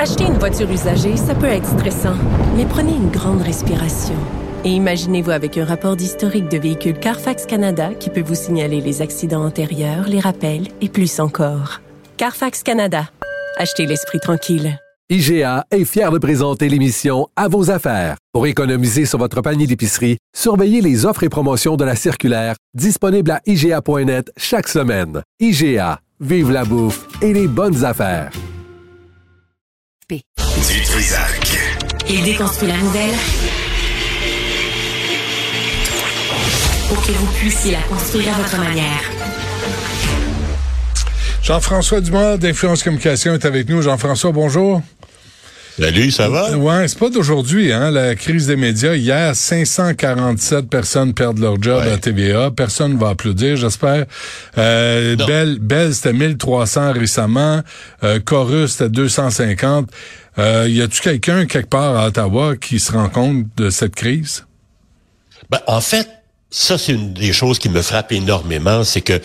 Acheter une voiture usagée, ça peut être stressant, mais prenez une grande respiration. Et imaginez-vous avec un rapport d'historique de véhicule Carfax Canada qui peut vous signaler les accidents antérieurs, les rappels et plus encore. Carfax Canada. Achetez l'esprit tranquille. IGA est fier de présenter l'émission À vos affaires. Pour économiser sur votre panier d'épicerie, surveillez les offres et promotions de la circulaire disponible à IGA.net chaque semaine. IGA, vive la bouffe et les bonnes affaires. Trisac. Il déconstruit la nouvelle pour que vous puissiez la construire à votre manière. Jean-François Dumas d'Influence Communication est avec nous. Jean-François, bonjour. Salut, ça va? Ouais, c'est pas d'aujourd'hui, hein, la crise des médias. Hier, 547 personnes perdent leur job Ouais. à TVA. Personne va applaudir, j'espère. Euh, Belle, c'était 1300 récemment. Euh, Chorus, c'était 250. Euh, y a-tu quelqu'un quelque part à Ottawa qui se rend compte de cette crise? Ben, en fait, ça, c'est une des choses qui me frappe énormément, c'est que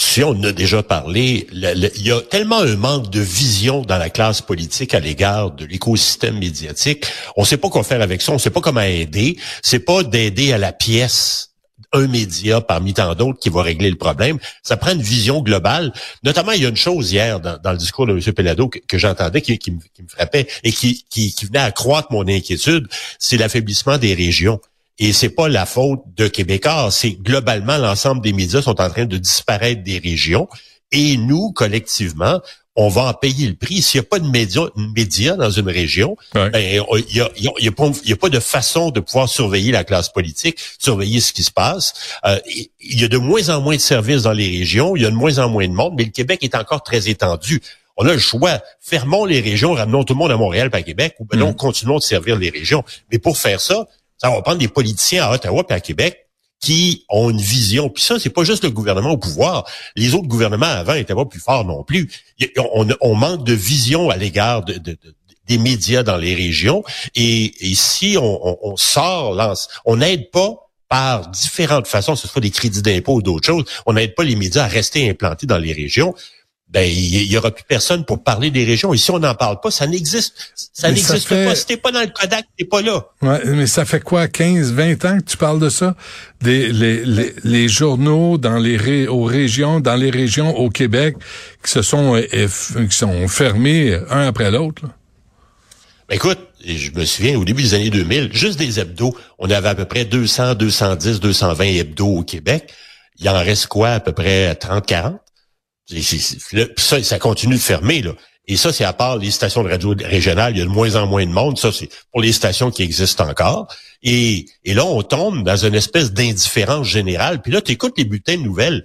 si on en a déjà parlé, il y a tellement un manque de vision dans la classe politique à l'égard de l'écosystème médiatique. On sait pas quoi faire avec ça, on sait pas comment aider. C'est pas d'aider à la pièce un média parmi tant d'autres qui va régler le problème. Ça prend une vision globale. Notamment, il y a une chose hier dans, le discours de M. Pelado que, j'entendais qui, me, frappait et qui, qui, qui venait accroître mon inquiétude, c'est l'affaiblissement des régions. Et c'est pas la faute de Québécois, c'est globalement l'ensemble des médias sont en train de disparaître des régions. Et nous, collectivement, on va en payer le prix. S'il n'y a pas de médias média dans une région, Ouais. ben, il y a, y a- il y a pas, il y a pas de façon de pouvoir surveiller la classe politique, surveiller ce qui se passe. Euh, il y a de moins en moins de services dans les régions, il y a de moins en moins de monde, mais le Québec est encore très étendu. On a le choix. Fermons les régions, ramenons tout le monde à Montréal pas à Québec, ou ben non, continuons de servir les régions. Mais pour faire ça, ça va prendre des politiciens à Ottawa et à Québec qui ont une vision. Puis ça, c'est pas juste le gouvernement au pouvoir. Les autres gouvernements avant étaient pas plus forts non plus. On, on manque de vision à l'égard de, de- de- des médias dans les régions. Et, et si on, on- on sort, on n'aide pas par différentes façons, que ce soit des crédits d'impôt ou d'autres choses, on n'aide pas les médias à rester implantés dans les régions. Ben, il y, aura plus personne pour parler des régions. Si on n'en parle pas, ça n'existe. Ça n'existe fait- pas. Si t'es pas dans le Kodak, t'es pas là. Ouais, mais ça fait quoi, 15, 20 ans que tu parles de ça? Des, les, les, les journaux dans les ré- aux régions, dans les régions au Québec qui se sont, euh, qui sont fermés un après l'autre. Ben, écoute, je me souviens, au début des années 2000, juste des hebdos, on avait à peu près 200, 210, 220 hebdos au Québec. Il en reste quoi, à peu près 30, 40? Ça, ça continue de fermer, là. Et ça, c'est à part les stations de radio régionales, il y a de moins en moins de monde. Ça, c'est pour les stations qui existent encore. Et, là, on tombe dans une espèce d'indifférence générale. Puis là, tu écoutes les bulletins de nouvelles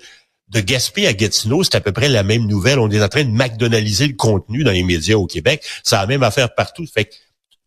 de Gaspé à Gatineau, c'est à peu près la même nouvelle. On est en train de McDonaldiser le contenu dans les médias au Québec. C'est la même affaire partout.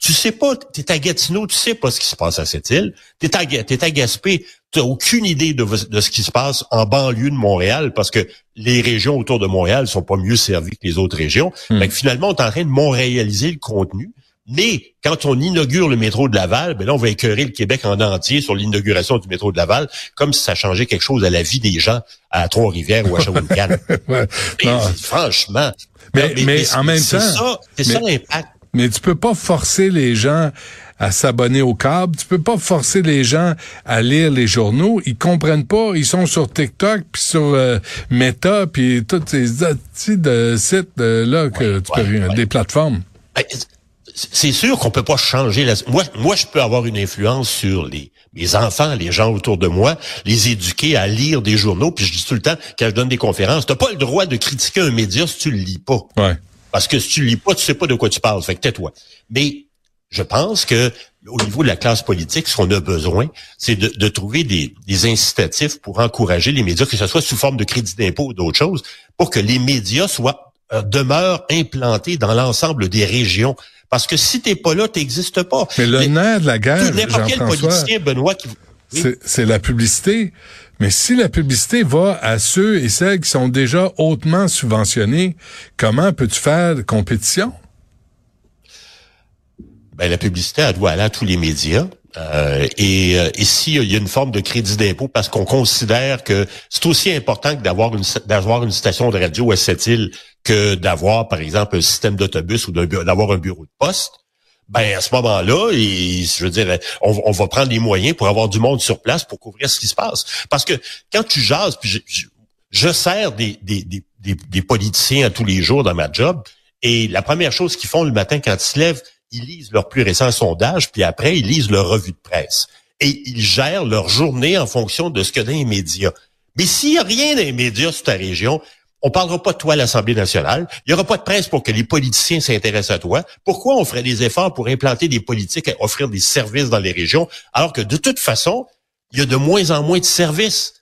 Tu sais pas, t'es à Gatineau, tu sais pas ce qui se passe à cette île. T'es à, t'es à Gaspé, t'as aucune idée de, de ce qui se passe en banlieue de Montréal parce que les régions autour de Montréal sont pas mieux servies que les autres régions. Fait que finalement, on est en train de montréaliser le contenu. Mais quand on inaugure le métro de Laval, ben là, on va écœurer le Québec en entier sur l'inauguration du métro de Laval, comme si ça changeait quelque chose à la vie des gens à Trois-Rivières ou à Shawinigan. Ouais. Mais franchement. Mais- mais c'est- en même c'est temps- ça, c'est ça mais- l'impact. Mais tu peux pas forcer les gens à s'abonner au câble. Tu peux pas forcer les gens à lire les journaux. Ils comprennent pas. Ils sont sur TikTok, puis sur euh, Meta, puis tous ces de sites euh, là que tu peux ouais, ouais. des plateformes. Ben, c'est sûr qu'on peut pas changer la moi moi je peux avoir une influence sur les mes enfants, les gens autour de moi, les éduquer à lire des journaux, puis je dis tout le temps quand je donne des conférences, t'as pas le droit de critiquer un média si tu le lis pas. Ouais. Parce que si tu lis pas, tu sais pas de quoi tu parles. Fait que tais-toi. Mais je pense que au niveau de la classe politique, ce qu'on a besoin, c'est de, de trouver des, des incitatifs pour encourager les médias, que ce soit sous forme de crédit d'impôt ou d'autres choses, pour que les médias soient euh, demeure implanté dans l'ensemble des régions. Parce que si t'es pas là, t'existes pas. Mais le nerf de la guerre, N'importe quel politicien, Benoît, qui... C'est la publicité. Mais si la publicité va à ceux et celles qui sont déjà hautement subventionnés, comment peux-tu faire compétition? Ben, la publicité, elle doit aller à tous les médias. Euh, et, euh, et s'il y a une forme de crédit d'impôt, parce qu'on considère que c'est aussi important que d'avoir une d'avoir une station de radio à cette île que d'avoir, par exemple, un système d'autobus ou d'avoir un bureau de poste, ben à ce moment-là, je veux dire, on, va prendre les moyens pour avoir du monde sur place pour couvrir ce qui se passe. Parce que quand tu jases, puis je, je, sers des, politiciens à tous les jours dans ma job, et la première chose qu'ils font le matin quand ils se lèvent, ils lisent leur plus récent sondage, puis après, ils lisent leur revue de presse. Et ils gèrent leur journée en fonction de ce que dans les médias. Mais s'il n'y a rien dans les médias sur ta région, on parlera pas de toi à l'Assemblée nationale. Il y aura pas de presse pour que les politiciens s'intéressent à toi. Pourquoi on ferait des efforts pour implanter des politiques et offrir des services dans les régions, alors que de toute façon, il y a de moins en moins de services?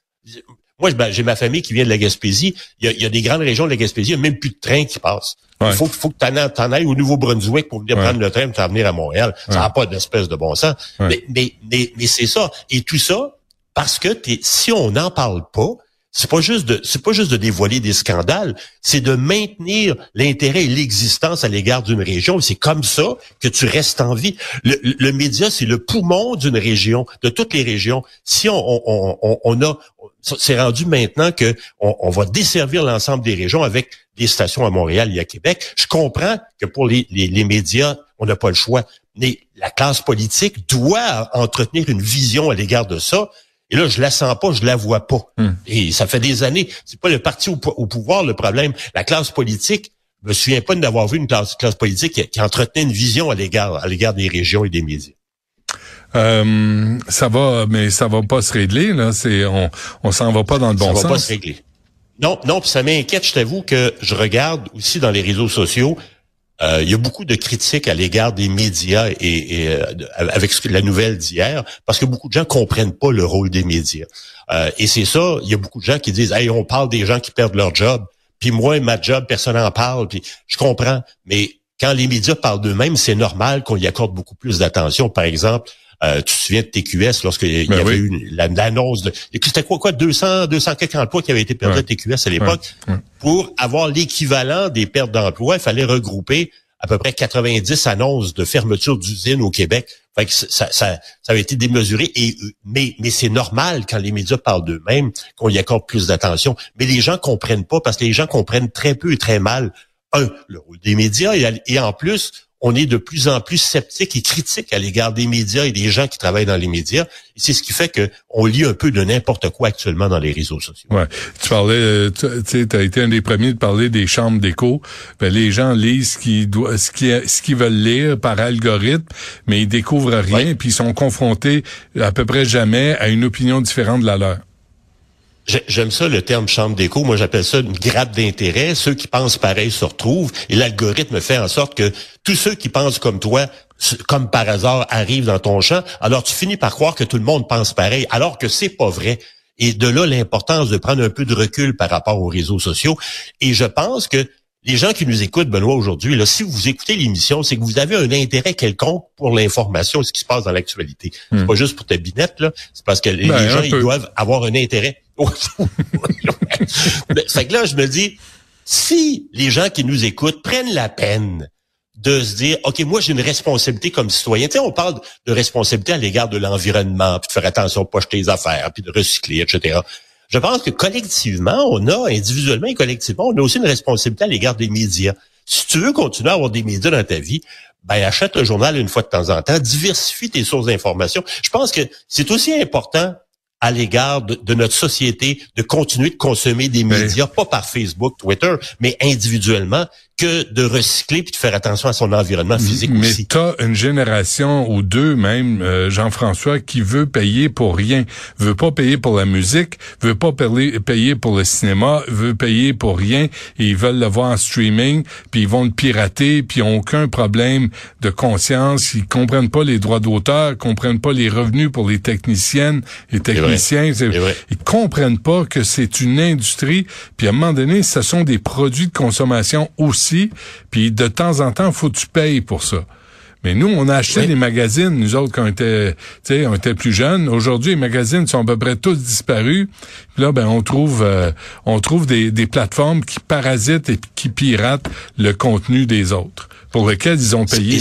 Moi, ben, j'ai ma famille qui vient de la Gaspésie. Il y, a, des grandes régions de la Gaspésie, il n'y a même plus de train qui passe. Il faut, faut que tu en, ailles au Nouveau-Brunswick pour venir prendre le train pour t'en venir à Montréal. Ça n'a pas d'espèce de bon sens. Mais, mais, mais, c'est ça. Et tout ça, parce que si on n'en parle pas, c'est pas juste de c'est pas juste de dévoiler des scandales, c'est de maintenir l'intérêt et l'existence à l'égard d'une région. C'est comme ça que tu restes en vie. Le, média, c'est le poumon d'une région, de toutes les régions. Si on, on, on, on a c'est rendu maintenant que on, va desservir l'ensemble des régions avec des stations à Montréal et à Québec. Je comprends que pour les, les médias, on n'a pas le choix. Mais la classe politique doit entretenir une vision à l'égard de ça. Et là, je la sens pas, je la vois pas. Hmm. Et ça fait des années. C'est pas le parti au, pouvoir le problème. La classe politique, je me souviens pas d'avoir vu une classe, politique qui, entretenait une vision à l'égard à l'égard des régions et des médias. Euh, ça va, mais ça va pas se régler là. C'est on, on s'en va pas dans le bon sens. Ça va pas se régler. Non, non, puis ça m'inquiète. Je t'avoue que je regarde aussi dans les réseaux sociaux euh, il y a beaucoup de critiques à l'égard des médias et, euh, avec la nouvelle d'hier, parce que beaucoup de gens comprennent pas le rôle des médias. Euh, et c'est ça, il y a beaucoup de gens qui disent, hey, on parle des gens qui perdent leur job, puis moi, ma job, personne n'en parle, puis je comprends, mais quand les médias parlent d'eux-mêmes, c'est normal qu'on y accorde beaucoup plus d'attention. Par exemple, euh, tu te souviens de TQS lorsqu'il y ben avait eu l'annonce de... C'était quoi, quoi, 200, 200 quelques emplois qui avaient été perdus à TQS à l'époque? Pour avoir l'équivalent des pertes d'emplois, il fallait regrouper à peu près 90 annonces de fermeture d'usines au Québec. Fait que ça, ça, ça avait été démesuré. Et, mais mais c'est normal quand les médias parlent d'eux-mêmes qu'on y accorde plus d'attention. Mais les gens comprennent pas parce que les gens comprennent très peu et très mal, un, le rôle des médias et en plus, on est de plus en plus sceptique et critique à l'égard des médias et des gens qui travaillent dans les médias. Et c'est ce qui fait que on lit un peu de n'importe quoi actuellement dans les réseaux sociaux. Ouais. Tu parlais, euh, tu as été un des premiers de parler des chambres d'écho. Ben, les gens lisent ce qu'ils doivent, ce qu'ils, ce qu'ils veulent lire par algorithme, mais ils découvrent rien, puis ils sont confrontés à peu près jamais à une opinion différente de la leur. J'aime ça le terme chambre d'écho. Moi, j'appelle ça une grappe d'intérêt. Ceux qui pensent pareil se retrouvent et l'algorithme fait en sorte que tous ceux qui pensent comme toi, comme par hasard, arrivent dans ton champ. Alors, tu finis par croire que tout le monde pense pareil, alors que c'est pas vrai. Et de là, l'importance de prendre un peu de recul par rapport aux réseaux sociaux. Et je pense que les gens qui nous écoutent, Benoît, aujourd'hui, là, si vous écoutez l'émission, c'est que vous avez un intérêt quelconque pour l'information et ce qui se passe dans l'actualité. C'est hmm. pas juste pour ta binette, là. C'est parce que les, ben, gens, ils doivent avoir un intérêt. Fait que là, je me dis, si les gens qui nous écoutent prennent la peine de se dire, OK, moi, j'ai une responsabilité comme citoyen. Tu sais, on parle de responsabilité à l'égard de l'environnement, puis de faire attention de pas jeter les affaires, puis de recycler, etc. Je pense que collectivement, on a, individuellement et collectivement, on a aussi une responsabilité à l'égard des médias. Si tu veux continuer à avoir des médias dans ta vie, ben achète un journal une fois de temps en temps, diversifie tes sources d'information. Je pense que c'est aussi important à l'égard de, notre société de continuer de consommer des médias, pas par Facebook, Twitter, mais individuellement, que de recycler puis de faire attention à son environnement physique Mais aussi. t'as une génération ou deux même, euh, Jean-François, qui veut payer pour rien, veut pas payer pour la musique, veut pas payer, pour le cinéma, veut payer pour rien. Et ils veulent le voir en streaming, puis ils vont le pirater, puis ils ont aucun problème de conscience. Ils comprennent pas les droits d'auteur, comprennent pas les revenus pour les techniciennes et techniciens. C'est vrai. Ils comprennent pas que c'est une industrie. Puis à un moment donné, ce sont des produits de consommation aussi. Puis de temps en temps, faut que tu payes pour ça. Mais nous, on a acheté Oui. des magazines, nous autres, quand on était, tu sais, on était plus jeunes. Aujourd'hui, les magazines sont à peu près tous disparus. Puis là, ben, on trouve, euh, on trouve des, des plateformes qui parasitent et qui piratent le contenu des autres, pour lesquels ils ont payé.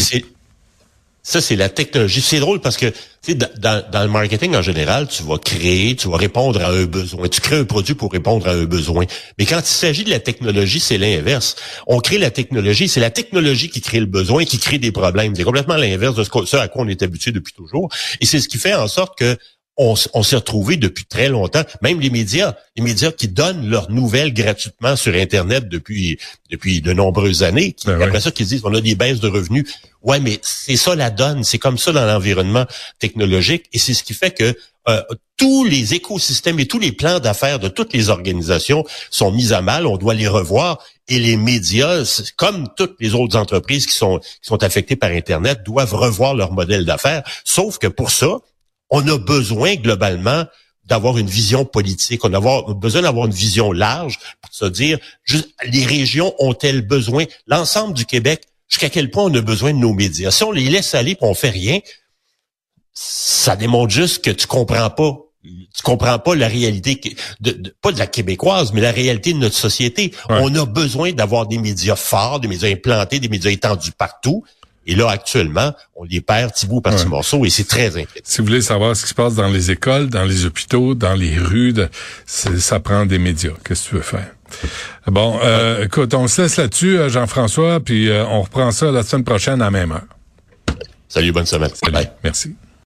Ça, c'est la technologie. C'est drôle parce que tu sais, dans, dans, le marketing en général, tu vas créer, tu vas répondre à un besoin. Tu crées un produit pour répondre à un besoin. Mais quand il s'agit de la technologie, c'est l'inverse. On crée la technologie, c'est la technologie qui crée le besoin, qui crée des problèmes. C'est complètement l'inverse de ce, à quoi on est habitué depuis toujours. Et c'est ce qui fait en sorte que on, s'est retrouvé depuis très longtemps, même les médias, les médias qui donnent leurs nouvelles gratuitement sur Internet depuis depuis de nombreuses années, qui, Ben après ouais. ça qui disent on a des baisses de revenus. Ouais, mais c'est ça la donne, c'est comme ça dans l'environnement technologique, et c'est ce qui fait que euh, tous les écosystèmes et tous les plans d'affaires de toutes les organisations sont mis à mal. On doit les revoir. Et les médias, comme toutes les autres entreprises qui sont qui sont affectées par Internet, doivent revoir leur modèle d'affaires. Sauf que pour ça, on a besoin globalement d'avoir une vision politique, on a besoin d'avoir une vision large pour se dire, juste, les régions ont-elles besoin, l'ensemble du Québec, jusqu'à quel point on a besoin de nos médias? Si on les laisse aller et on fait rien, ça démontre juste que tu comprends pas. Tu comprends pas la réalité, de, de- pas de la québécoise, mais la réalité de notre société. Ouais. On a besoin d'avoir des médias forts, des médias implantés, des médias étendus partout. Et là, actuellement, on les perd petit bout par petit Ouais. morceau et c'est très inquiétant. Si vous voulez savoir ce qui se passe dans les écoles, dans les hôpitaux, dans les rues, de- ça prend des médias. Qu'est-ce que tu veux faire? Bon, euh, écoute, on se laisse là-dessus, euh, Jean-François, puis euh, on reprend ça la semaine prochaine à la même heure. Salut, bonne semaine. Salut. Bye. Merci.